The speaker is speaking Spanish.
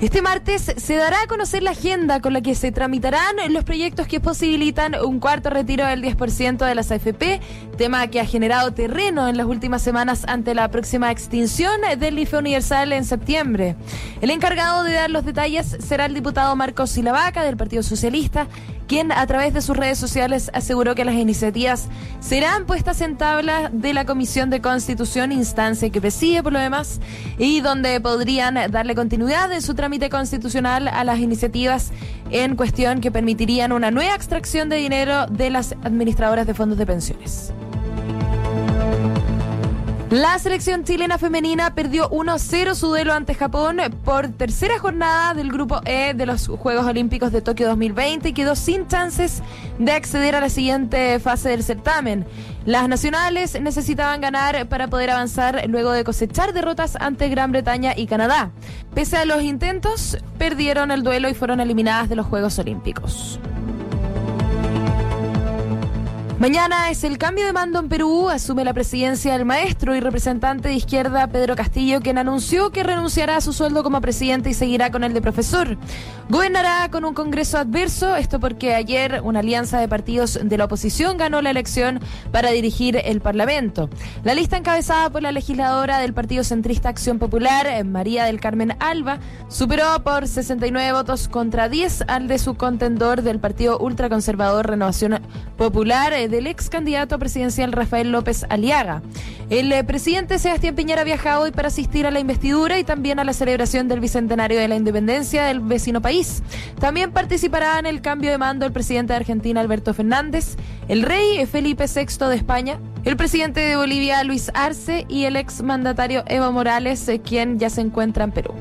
Este martes se dará a conocer la agenda con la que se tramitarán los proyectos que posibilitan un cuarto retiro del 10% de las AFP, tema que ha generado terreno en las últimas semanas ante la próxima extinción del IFE Universal en septiembre. El encargado de dar los detalles será el diputado Marcos Silavaca del Partido Socialista, quien a través de sus redes sociales aseguró que las iniciativas serán puestas en tabla de la Comisión de Constitución, instancia que preside por lo demás, y donde podrían darle continuidad en su trámite constitucional a las iniciativas en cuestión que permitirían una nueva extracción de dinero de las administradoras de fondos de pensiones. La selección chilena femenina perdió 1-0 su duelo ante Japón por tercera jornada del grupo E de los Juegos Olímpicos de Tokio 2020 y quedó sin chances de acceder a la siguiente fase del certamen. Las nacionales necesitaban ganar para poder avanzar luego de cosechar derrotas ante Gran Bretaña y Canadá. Pese a los intentos, perdieron el duelo y fueron eliminadas de los Juegos Olímpicos. Mañana es el cambio de mando en Perú. Asume la presidencia el maestro y representante de izquierda Pedro Castillo, quien anunció que renunciará a su sueldo como presidente y seguirá con el de profesor. Gobernará con un congreso adverso, esto porque ayer una alianza de partidos de la oposición ganó la elección para dirigir el Parlamento. La lista encabezada por la legisladora del Partido Centrista Acción Popular, María del Carmen Alba, superó por 69 votos contra 10 al de su contendor del Partido Ultraconservador Renovación Popular del ex candidato presidencial Rafael López Aliaga. El eh, presidente Sebastián Piñera viaja hoy para asistir a la investidura y también a la celebración del bicentenario de la independencia del vecino país. También participará en el cambio de mando el presidente de Argentina Alberto Fernández, el rey Felipe VI de España, el presidente de Bolivia Luis Arce y el ex mandatario Evo Morales, eh, quien ya se encuentra en Perú.